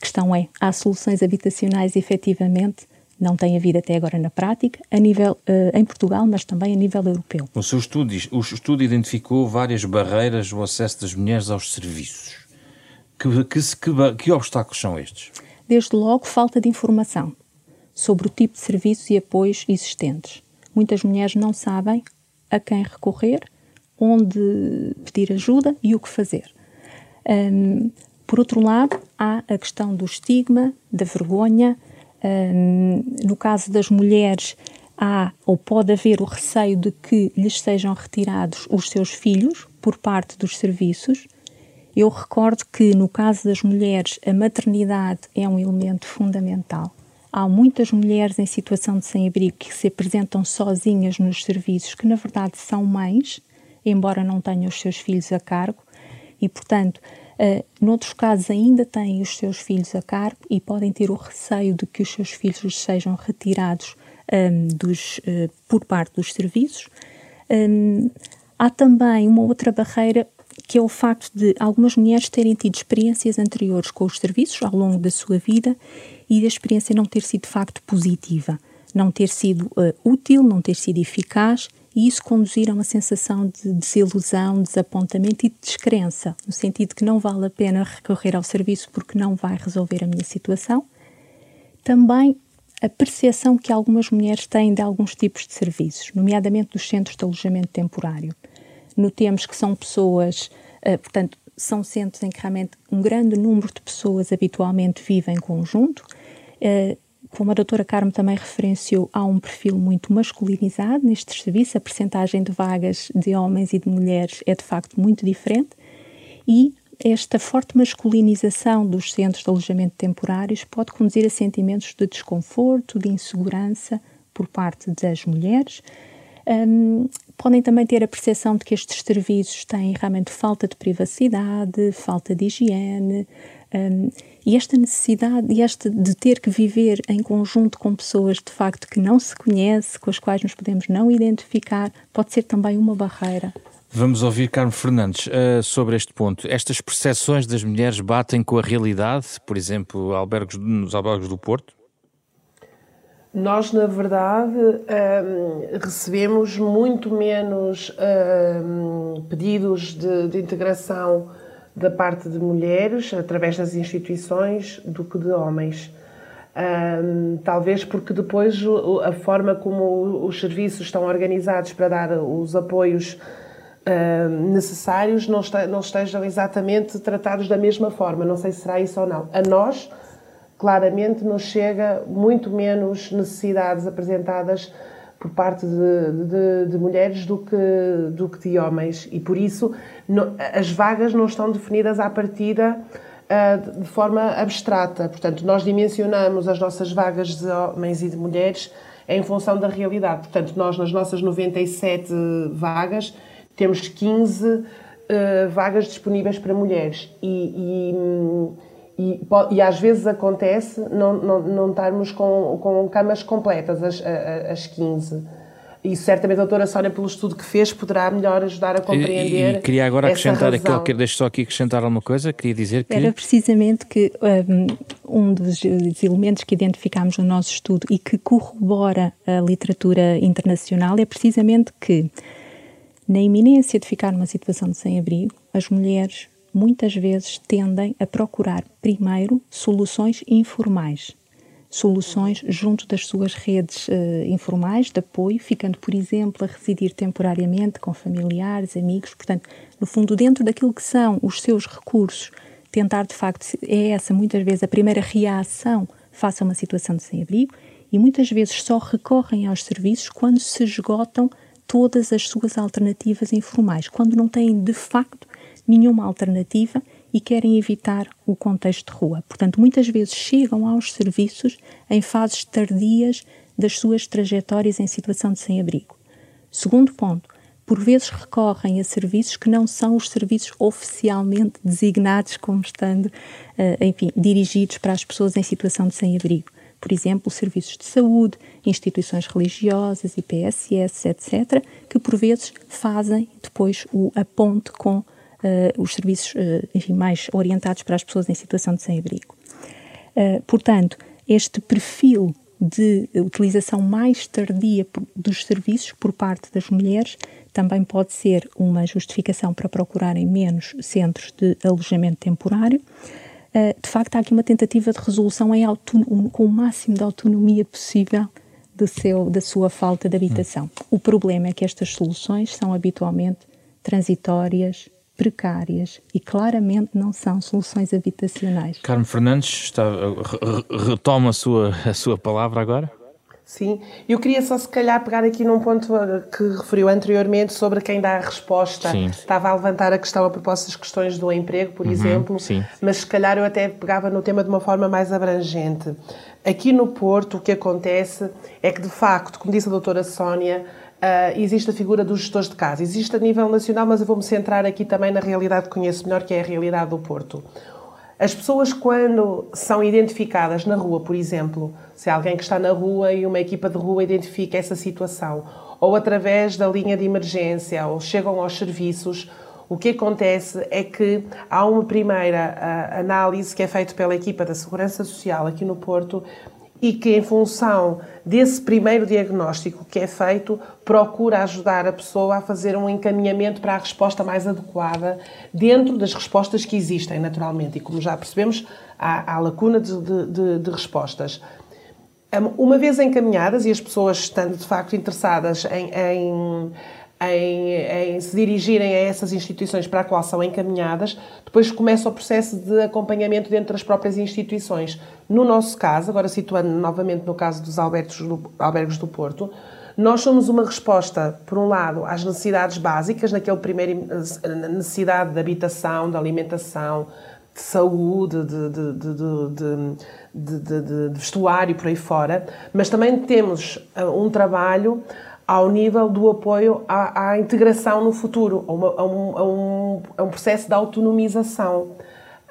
A questão é, há soluções habitacionais efetivamente não têm havido até agora na prática, a nível uh, em Portugal, mas também a nível europeu. O seu estudo, o estudo identificou várias barreiras no acesso das mulheres aos serviços. Que, que, que, que obstáculos são estes? Desde logo, falta de informação sobre o tipo de serviços e apoios existentes. Muitas mulheres não sabem a quem recorrer, onde pedir ajuda e o que fazer. Um, por outro lado, há a questão do estigma, da vergonha. Um, no caso das mulheres, há ou pode haver o receio de que lhes sejam retirados os seus filhos por parte dos serviços. Eu recordo que, no caso das mulheres, a maternidade é um elemento fundamental. Há muitas mulheres em situação de sem-abrigo que se apresentam sozinhas nos serviços, que na verdade são mães, embora não tenham os seus filhos a cargo, e portanto Uh, noutros casos, ainda têm os seus filhos a cargo e podem ter o receio de que os seus filhos sejam retirados um, dos, uh, por parte dos serviços. Um, há também uma outra barreira que é o facto de algumas mulheres terem tido experiências anteriores com os serviços ao longo da sua vida e a experiência não ter sido de facto positiva, não ter sido uh, útil, não ter sido eficaz e isso conduzir a uma sensação de desilusão, desapontamento e de descrença, no sentido que não vale a pena recorrer ao serviço porque não vai resolver a minha situação. Também a percepção que algumas mulheres têm de alguns tipos de serviços, nomeadamente dos centros de alojamento temporário. Notemos que são pessoas, uh, portanto, são centros em que realmente um grande número de pessoas habitualmente vivem em conjunto. Como a doutora Carmo também referenciou, há um perfil muito masculinizado nestes serviços, a percentagem de vagas de homens e de mulheres é de facto muito diferente. E esta forte masculinização dos centros de alojamento temporários pode conduzir a sentimentos de desconforto, de insegurança por parte das mulheres. Um, podem também ter a percepção de que estes serviços têm realmente falta de privacidade, falta de higiene, um, e esta necessidade e esta de ter que viver em conjunto com pessoas de facto que não se conhece, com as quais nos podemos não identificar, pode ser também uma barreira Vamos ouvir Carmo Fernandes uh, sobre este ponto. Estas percepções das mulheres batem com a realidade, por exemplo, albergos, nos albergos do Porto? Nós, na verdade, um, recebemos muito menos um, pedidos de, de, integração da parte de mulheres através das instituições do que de homens. Um, talvez porque depois a forma como os serviços estão organizados para dar os apoios necessários não, não estejam exatamente tratados da mesma forma. Não sei se será isso ou não. A nós, claramente, nos chega muito menos necessidades apresentadas por parte de, de, de, mulheres do que, do que de homens. E por isso as vagas não estão definidas à partida uh, de forma abstrata. Portanto, nós dimensionamos as nossas vagas de homens e de mulheres em função da realidade. Portanto, nós nas nossas 97 vagas temos 15 uh, eh, vagas disponíveis para mulheres e, e, e, e, às vezes acontece não, não, não estarmos com, com camas completas, as, as 15. E certamente a doutora Sónia, pelo estudo que fez, poderá melhor ajudar a compreender. E, e queria agora acrescentar aqui, deixo só aqui acrescentar alguma coisa, queria dizer que. Era precisamente que um, um dos elementos que identificámos no nosso estudo e que corrobora a literatura internacional é precisamente que na iminência de ficar numa situação de sem-abrigo, as mulheres muitas vezes tendem a procurar primeiro soluções informais, soluções junto das suas redes uh, informais de apoio, ficando, por exemplo, a residir temporariamente com familiares, amigos, portanto, no fundo, dentro daquilo que são os seus recursos, tentar de facto, é essa muitas vezes a primeira reação face a uma situação de sem-abrigo e muitas vezes só recorrem aos serviços quando se esgotam todas as suas alternativas informais, quando não têm de facto nenhuma alternativa e querem evitar o contexto de rua. Portanto, muitas vezes chegam aos serviços em fases tardias das suas trajetórias em situação de sem-abrigo. Segundo ponto, por vezes recorrem a serviços que não são os serviços oficialmente designados como estando, eh, enfim, dirigidos para as pessoas em situação de sem-abrigo por exemplo, serviços de saúde, instituições religiosas, IPSS, etc., que por vezes fazem depois o, a ponte com uh, os serviços uh, enfim, mais orientados para as pessoas em situação de sem-abrigo. Uh, portanto, este perfil de utilização mais tardia dos serviços por parte das mulheres também pode ser uma justificação para procurarem menos centros de alojamento temporário. De facto, há aqui uma tentativa de resolução em com o máximo de autonomia possível do seu, da sua falta de habitação. Hum. O problema é que estas soluções são habitualmente transitórias, precárias e claramente não são soluções habitacionais. Carmo Fernandes, está, retoma a sua, a sua palavra agora. Sim, eu queria só se calhar pegar aqui num ponto uh, que referiu anteriormente sobre quem dá a resposta. Sim. Estava a levantar a questão a propósito das questões do emprego, por uhum, exemplo, sim. mas se calhar eu até pegava no tema de uma forma mais abrangente. Aqui no Porto o que acontece é que de facto, como disse a doutora Sónia, Uh, existe a figura dos gestores de casa. Existe a nível nacional, mas eu vou-me centrar aqui também na realidade que conheço melhor, que é a realidade do Porto. As pessoas, quando são identificadas na rua, por exemplo, se alguém que está na rua e uma equipa de rua identifica essa situação, ou através da linha de emergência, ou chegam aos serviços, o que acontece é que há uma primeira uh, análise que é feita pela equipa da Segurança Social aqui no Porto e que, em função desse primeiro diagnóstico que é feito, procura ajudar a pessoa a fazer um encaminhamento para a resposta mais adequada dentro das respostas que existem, naturalmente. E como já percebemos, há, há lacuna de, de, de respostas. Uma vez encaminhadas e as pessoas estando de facto interessadas em, em em, em, se dirigirem a essas instituições para a qual são encaminhadas, depois começa o processo de acompanhamento dentro das próprias instituições. No nosso caso, agora situando novamente no caso dos albergos do, albergos do Porto, nós somos uma resposta, por um lado, às necessidades básicas, naquele primeiro necessidade de habitação, de alimentação, de saúde, de, de, de, vestuário por aí fora, mas também temos uh, um trabalho ao nível do apoio à, à integração no futuro, a, uma, a, um, a, um, a, um, processo de autonomização.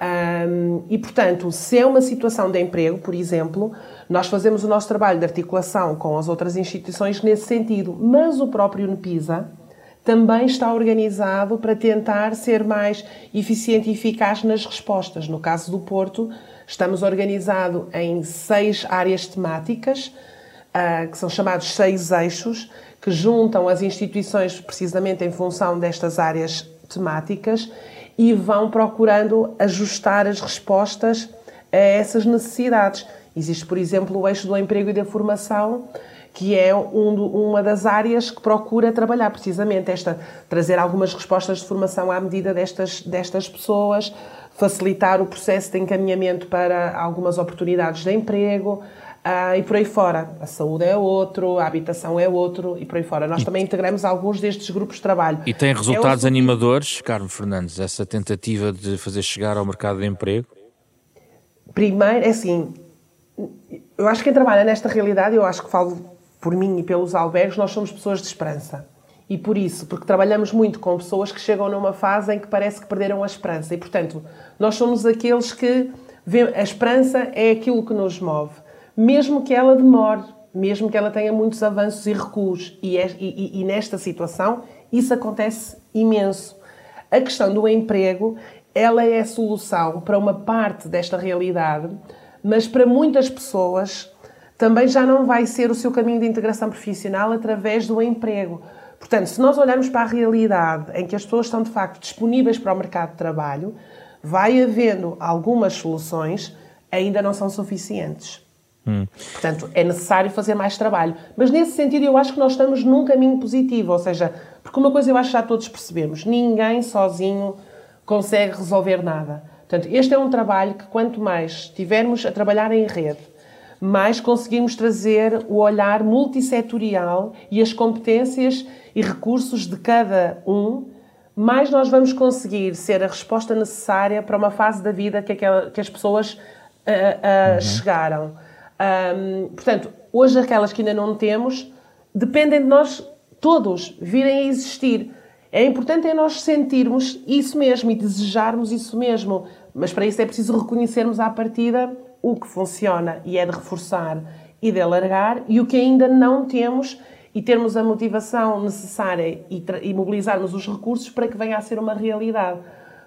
Um, e, portanto, se é uma situação de emprego, por exemplo, nós fazemos o nosso trabalho de articulação com as outras instituições nesse sentido, mas o próprio NEPISA também está organizado para tentar ser mais eficiente e eficaz nas respostas. No caso do Porto, estamos organizados em seis áreas temáticas, que são chamados seis eixos, que juntam as instituições precisamente em função destas áreas temáticas e vão procurando ajustar as respostas a essas necessidades. Existe, por exemplo, o eixo do emprego e da formação, que é um, uma das áreas que procura trabalhar precisamente esta, trazer algumas respostas de formação à medida destas, destas pessoas, facilitar o processo de encaminhamento para algumas oportunidades de emprego, Uh, e por aí fora. A saúde é outro, a habitação é outro e por aí fora. Nós e, também integramos alguns destes grupos de trabalho. E tem resultados é animadores, Carlos Fernandes, essa tentativa de fazer chegar ao mercado de emprego? Primeiro, é assim, eu acho que quem trabalha nesta realidade, eu acho que falo por mim e pelos albergues, nós somos pessoas de esperança. E por isso, porque trabalhamos muito com pessoas que chegam numa fase em que parece que perderam a esperança. E, portanto, nós somos aqueles que vê, a esperança é aquilo que nos move mesmo que ela demore, mesmo que ela tenha muitos avanços e recuos. E, é, e, e nesta situação, isso acontece imenso. A questão do emprego, ela é a solução para uma parte desta realidade, mas para muitas pessoas também já não vai ser o seu caminho de integração profissional através do emprego. Portanto, se nós olharmos para a realidade em que as pessoas estão de facto disponíveis para o mercado de trabalho, vai havendo algumas soluções, ainda não são suficientes. Hum. Portanto, é necessário fazer mais trabalho. Mas nesse sentido, eu acho que nós estamos num caminho positivo. Ou seja, porque uma coisa eu acho que já todos percebemos: ninguém sozinho consegue resolver nada. Portanto, este é um trabalho que, quanto mais estivermos a trabalhar em rede, mais conseguimos trazer o olhar multissetorial e as competências e recursos de cada um, mais nós vamos conseguir ser a resposta necessária para uma fase da vida que, aquela, que as pessoas uh, uh, uhum. chegaram. Um, portanto, hoje aquelas que ainda não temos dependem de nós todos virem a existir. É importante é nós sentirmos isso mesmo e desejarmos isso mesmo, mas para isso é preciso reconhecermos à partida o que funciona e é de reforçar e de alargar e o que ainda não temos e termos a motivação necessária e, e mobilizarmos os recursos para que venha a ser uma realidade.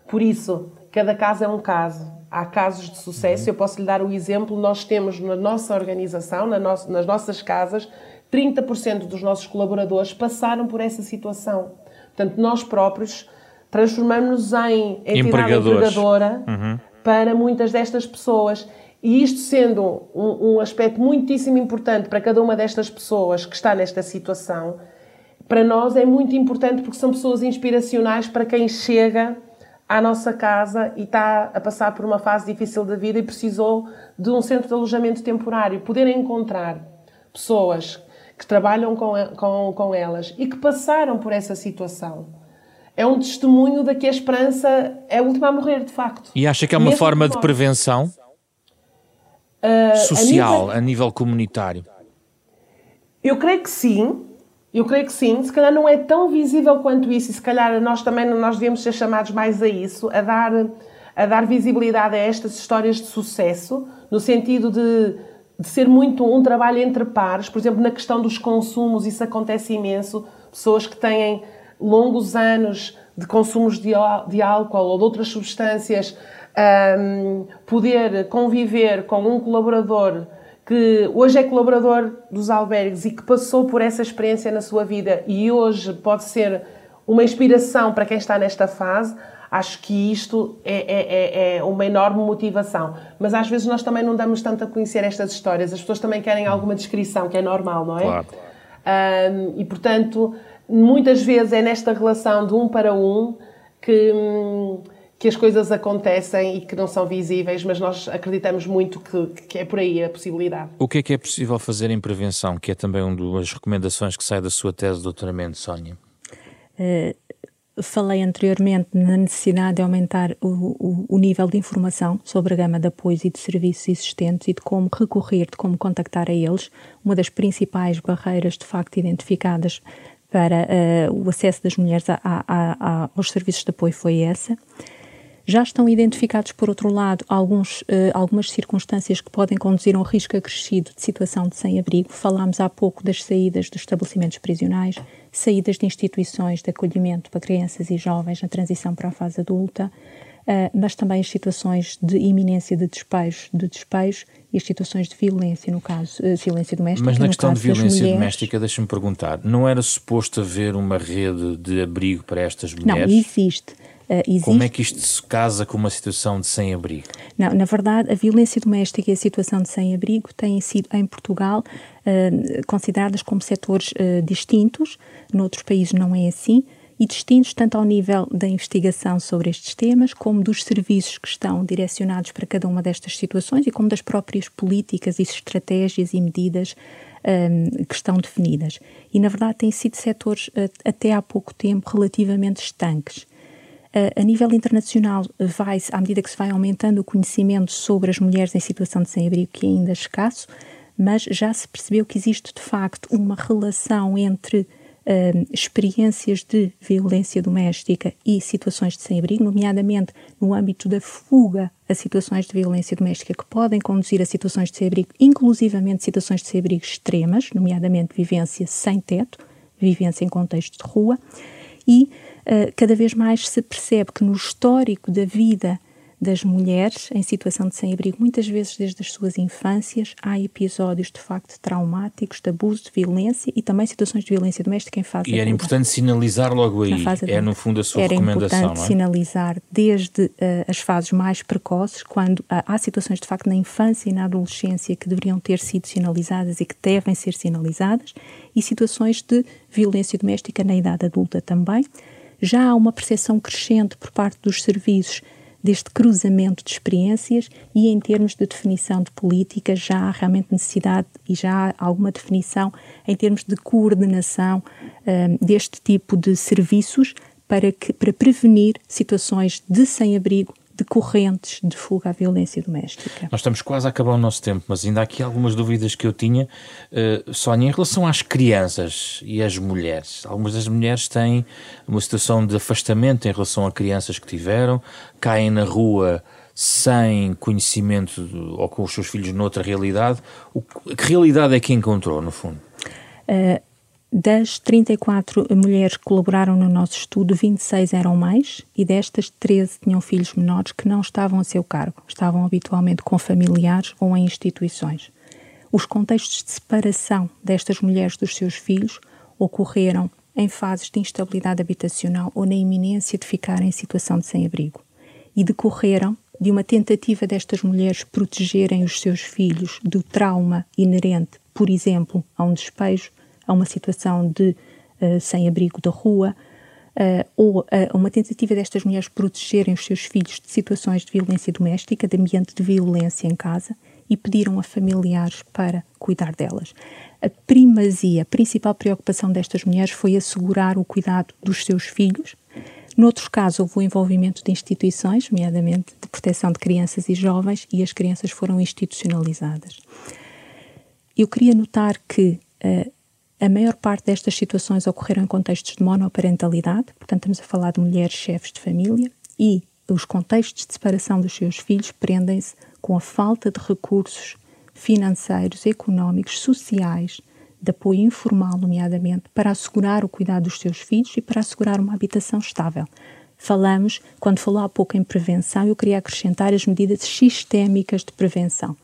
Por isso, cada caso é um caso há casos de sucesso. Eu posso lhe dar o exemplo: nós temos na nossa organização, na no nas nossas casas, 30% dos nossos colaboradores passaram por essa situação. Portanto, nós próprios transformamos-nos em entidade empregadora uhum. para muitas destas pessoas. E isto sendo um, um aspecto muitíssimo importante para cada uma destas pessoas que está nesta situação, para nós é muito importante porque são pessoas inspiracionais para quem chega à nossa casa e está a passar por uma fase difícil da vida e precisou de um centro de alojamento temporário, poder encontrar pessoas que trabalham com, com, com elas e que passaram por essa situação. É um testemunho de que a esperança é a última a morrer, de facto. E acha que é uma Mesmo forma de prevenção uh, social, a nível... a nível comunitário? Eu creio que sim, eu creio que sim, se calhar não é tão visível quanto isso e se calhar nós também nós devemos ser chamados mais a isso, a dar, a dar visibilidade a estas histórias de sucesso, no sentido de, de ser muito um trabalho entre pares. Por exemplo, na questão dos consumos, isso acontece imenso. Pessoas que têm longos anos de consumos de, de álcool ou de outras substâncias, um, poder conviver com um colaborador que hoje é colaborador dos albergues e que passou por essa experiência na sua vida e hoje pode ser uma inspiração para quem está nesta fase, acho que isto é, é, é, é, uma enorme motivação. Mas às vezes nós também não damos tanto a conhecer estas histórias, as pessoas também querem alguma descrição, que é normal, não é? Claro. Um, e portanto, muitas vezes é nesta relação de um para um que. Hum, que as coisas acontecem e que não são visíveis, mas nós acreditamos muito que, que, é por aí a possibilidade. O que é que é possível fazer em prevenção, que é também uma das recomendações que sai da sua tese de doutoramento, Sónia? Uh, falei anteriormente na necessidade de aumentar o, o, o, nível de informação sobre a gama de apoios e de serviços existentes e de como recorrer, de como contactar a eles. Uma das principais barreiras, de facto, identificadas para uh, o acesso das mulheres a, a, a, aos serviços de apoio foi essa. Já estão identificados, por outro lado, alguns, uh, algumas circunstâncias que podem conduzir a um risco acrescido de situação de sem-abrigo. Falámos há pouco das saídas dos estabelecimentos prisionais, saídas de instituições de acolhimento para crianças e jovens na transição para a fase adulta, uh, mas também as situações de iminência de despejo, de despejo e as situações de violência, no caso, uh, violência doméstica. Mas na questão de violência mulheres... doméstica, deixa-me perguntar, não era suposto haver uma rede de abrigo para estas mulheres? Não, existe. Uh, existe... Como é que isto se casa com uma situação de sem-abrigo? Não, na verdade, a violência doméstica e a situação de sem-abrigo têm sido, em Portugal, uh, consideradas como setores uh, distintos. Noutros países não é assim e distintos tanto ao nível da investigação sobre estes temas, como dos serviços que estão direcionados para cada uma destas situações e como das próprias políticas e estratégias e medidas um, que estão definidas. E, na verdade, têm sido setores, até há pouco tempo, relativamente estanques. A nível internacional, vai à medida que se vai aumentando o conhecimento sobre as mulheres em situação de sem-abrigo, que é ainda escasso, mas já se percebeu que existe, de facto, uma relação entre uh, experiências de violência doméstica e situações de sem-abrigo, nomeadamente no âmbito da fuga a situações de violência doméstica que podem conduzir a situações de sem-abrigo, inclusivamente situações de sem-abrigo extremas, nomeadamente vivência sem teto, vivência em contexto de rua, e uh, cada vez mais se percebe que no histórico da vida das mulheres em situação de sem-abrigo, muitas vezes desde as suas infâncias, há episódios de facto traumáticos, de abuso, de violência e também situações de violência doméstica em fase E era importante sinalizar logo aí, é no fundo a sua era recomendação, Era importante é? sinalizar desde uh, as fases mais precoces, quando uh, há situações de facto na infância e na adolescência que deveriam ter sido sinalizadas e que devem ser sinalizadas, e situações de violência doméstica na idade adulta também. Já há uma percepção crescente por parte dos serviços deste cruzamento de experiências e em termos de definição de políticas já há realmente necessidade e já há alguma definição em termos de coordenação um, deste tipo de serviços para, que, para prevenir situações de sem-abrigo decorrentes de fuga à violência doméstica. Nós estamos quase a acabar o nosso tempo, mas ainda há aqui algumas dúvidas que eu tinha. Uh, Sónia, em relação às crianças e às mulheres, algumas das mulheres têm uma situação de afastamento em relação a crianças que tiveram, caem na rua sem conhecimento ou com os seus filhos noutra realidade. O, que realidade é que encontrou, no fundo? Uh, das 34 mulheres que colaboraram no nosso estudo, 26 eram mães e destas 13 tinham filhos menores que não estavam a seu cargo, estavam habitualmente com familiares ou em instituições. Os contextos de separação destas mulheres dos seus filhos ocorreram em fases de instabilidade habitacional ou na iminência de ficar em situação de sem-abrigo e decorreram de uma tentativa destas mulheres protegerem os seus filhos do trauma inerente, por exemplo, a um despejo a uma situação de uh, sem-abrigo da rua, uh, ou uh, uma tentativa destas mulheres protegerem os seus filhos de situações de violência doméstica, de ambiente de violência em casa, e pediram a familiares para cuidar delas. A primazia, a principal preocupação destas mulheres foi assegurar o cuidado dos seus filhos. Noutros casos, houve o envolvimento de instituições, nomeadamente de proteção de crianças e jovens, e as crianças foram institucionalizadas. Eu queria notar que uh, a maior parte destas situações ocorreram em contextos de monoparentalidade, portanto, estamos a falar de mulheres chefes de família, e os contextos de separação dos seus filhos prendem-se com a falta de recursos financeiros, económicos, sociais, de apoio informal, nomeadamente, para assegurar o cuidado dos seus filhos e para assegurar uma habitação estável. Falamos, quando falou há pouco em prevenção, eu queria acrescentar as medidas sistémicas de prevenção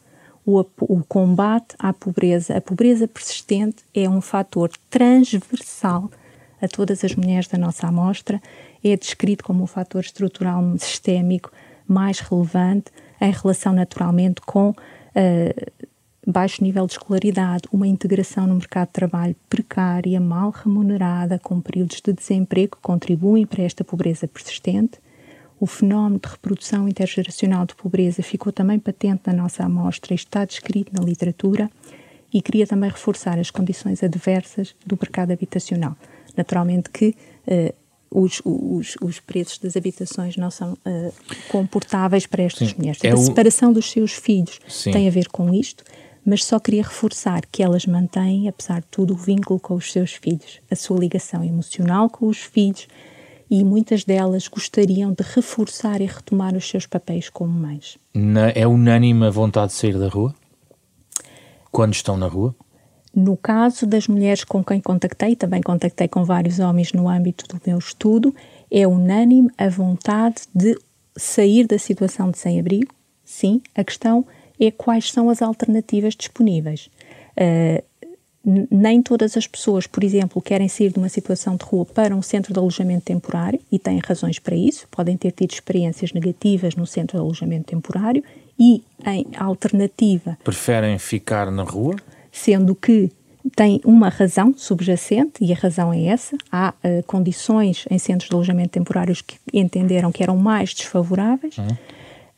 o, o combate à pobreza. A pobreza persistente é um fator transversal a todas as mulheres da nossa amostra, é descrito como um fator estrutural sistémico mais relevante em relação naturalmente com uh, baixo nível de escolaridade, uma integração no mercado de trabalho precária, mal remunerada, com períodos de desemprego que contribuem para esta pobreza persistente, o fenómeno de reprodução intergeracional de pobreza ficou também patente na nossa amostra e está descrito na literatura e queria também reforçar as condições adversas do mercado habitacional. Naturalmente que uh, os, os, os, preços das habitações não são uh, comportáveis para estas Sim, mulheres. É a separação dos seus filhos Sim. tem a ver com isto, mas só queria reforçar que elas mantêm, apesar de tudo, o vínculo com os seus filhos, a sua ligação emocional com os filhos e muitas delas gostariam de reforçar e retomar os seus papéis como mães. é unânime a vontade de sair da rua? Quando estão na rua? No caso das mulheres com quem contactei, também contactei com vários homens no âmbito do meu estudo, é unânime a vontade de sair da situação de sem-abrigo. Sim, a questão é quais são as alternativas disponíveis. Uh, nem todas as pessoas, por exemplo, querem sair de uma situação de rua para um centro de alojamento temporário e têm razões para isso, podem ter tido experiências negativas no centro de alojamento temporário e, em alternativa. Preferem ficar na rua? Sendo que tem uma razão subjacente e a razão é essa. Há uh, condições em centros de alojamento temporários que entenderam que eram mais desfavoráveis. Uhum.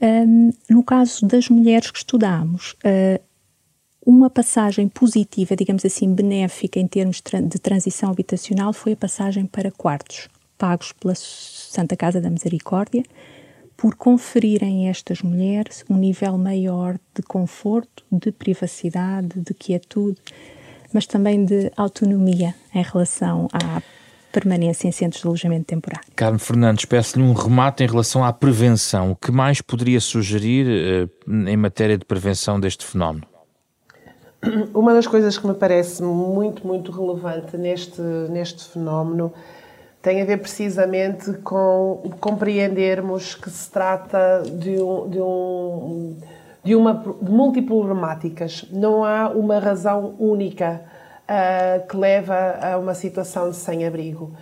Um, no caso das mulheres que estudámos, uh, uma passagem positiva, digamos assim, benéfica em termos de transição habitacional foi a passagem para quartos, pagos pela Santa Casa da Misericórdia, por conferirem a estas mulheres um nível maior de conforto, de privacidade, de quietude, mas também de autonomia em relação à permanência em centros de alojamento temporário. Carmo Fernandes, peço-lhe um remate em relação à prevenção. O que mais poderia sugerir uh, em matéria de prevenção deste fenómeno? *clears throat* Uma das coisas que me parece muito, muito relevante neste, neste fenómeno tem a ver precisamente com compreendermos que se trata de, um, de, um, de, uma, de múltiplas problemáticas. Não há uma razão única uh, que leva a uma situação de sem-abrigo.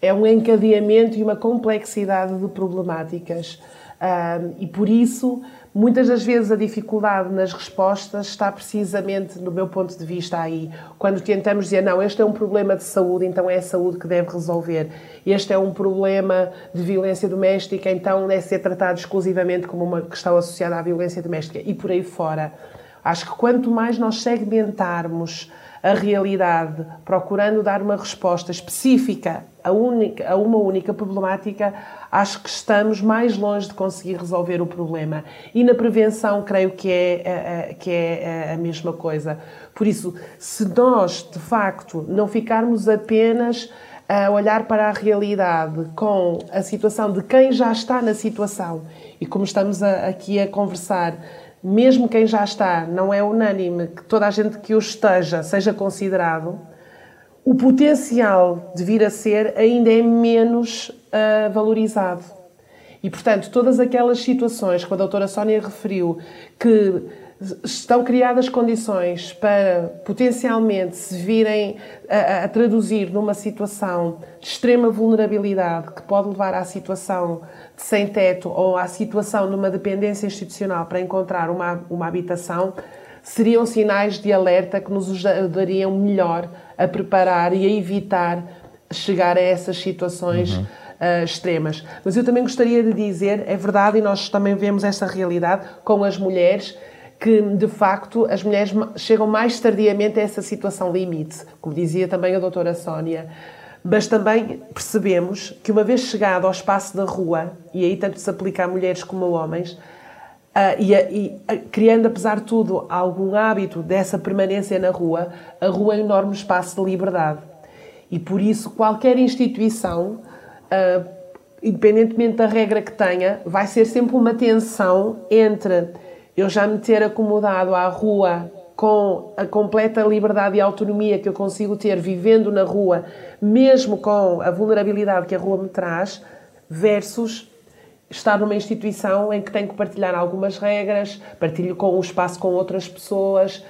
É um encadeamento e uma complexidade de problemáticas. Uh, e por isso Muitas das vezes a dificuldade nas respostas está precisamente, no meu ponto de vista, aí. Quando tentamos dizer, não, este é um problema de saúde, então é a saúde que deve resolver. Este é um problema de violência doméstica, então deve ser tratado exclusivamente como uma questão associada à violência doméstica e por aí fora. Acho que quanto mais nós segmentarmos a realidade, procurando dar uma resposta específica a, única, a uma única problemática, acho que estamos mais longe de conseguir resolver o problema. E na prevenção, creio que é, é, é que é a mesma coisa. Por isso, se nós, de facto, não ficarmos apenas a olhar para a realidade com a situação de quem já está na situação, e como estamos aqui a conversar, mesmo quem já está, não é unânime que toda a gente que o esteja seja considerado, o potencial de vir a ser ainda é menos uh, valorizado. E, portanto, todas aquelas situações que a doutora Sónia referiu, que estão criadas condições para potencialmente se virem a, a, traduzir numa situação de extrema vulnerabilidade que pode levar à situação de sem teto ou à situação numa dependência institucional para encontrar uma, uma habitação, seriam sinais de alerta que nos ajudariam melhor a preparar e a evitar chegar a essas situações. Uhum. Uh, extremas. Mas eu também gostaria de dizer, é verdade, e nós também vemos essa realidade com as mulheres, que de facto as mulheres chegam mais tardiamente a essa situação limite, como dizia também a doutora Sónia. Mas também percebemos que, uma vez chegado ao espaço da rua, e aí tanto se aplica a mulheres como a homens, Uh, e, e uh, criando, apesar de tudo, algum hábito dessa permanência na rua, a rua é um enorme espaço de liberdade. E por isso, qualquer instituição, uh, independentemente da regra que tenha, vai ser sempre uma tensão entre eu já me ter acomodado à rua com a completa liberdade e autonomia que eu consigo ter vivendo na rua, mesmo com a vulnerabilidade que a rua me traz, versus estar numa instituição em que tenho que partilhar algumas regras, partilho com o espaço com outras pessoas,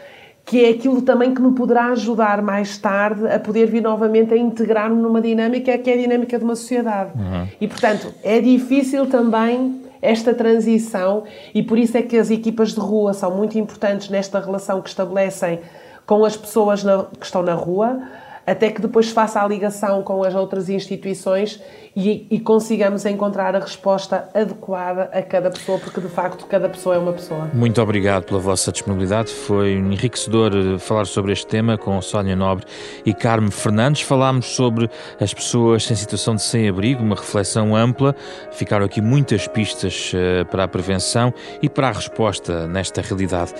que é aquilo também que me poderá ajudar mais tarde a poder vir novamente a integrar-me numa dinâmica que é a dinâmica de uma sociedade. Uhum. E, portanto, é difícil também esta transição e por isso é que as equipas de rua são muito importantes nesta relação que estabelecem com as pessoas na, que estão na rua, até que depois faça a ligação com as outras instituições e, e, consigamos encontrar a resposta adequada a cada pessoa, porque de facto cada pessoa é uma pessoa. Muito obrigado pela vossa disponibilidade. Foi enriquecedor eh, falar sobre este tema com Sónia Nobre e Carme Fernandes. Falámos sobre as pessoas em situação de sem-abrigo, uma reflexão ampla. Ficaram aqui muitas pistas uh, para a prevenção e para a resposta nesta realidade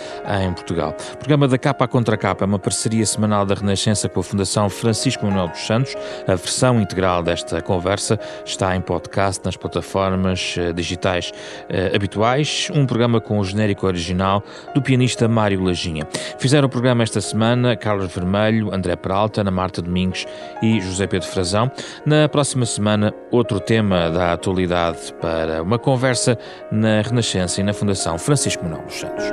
em Portugal. O programa da Capa à Contra Capa é uma parceria semanal da Renascença com a Fundação Francisco Manuel dos Santos. A versão integral desta conversa está em podcast nas plataformas uh, digitais uh, habituais. Um programa com o genérico original do pianista Mário Lajinha. Fizeram o programa esta semana Carlos Vermelho, André Peralta, Ana Marta Domingos e José Pedro Frazão. Na próxima semana, outro tema da atualidade para uma conversa na Renascença e na Fundação Francisco Manuel dos Santos.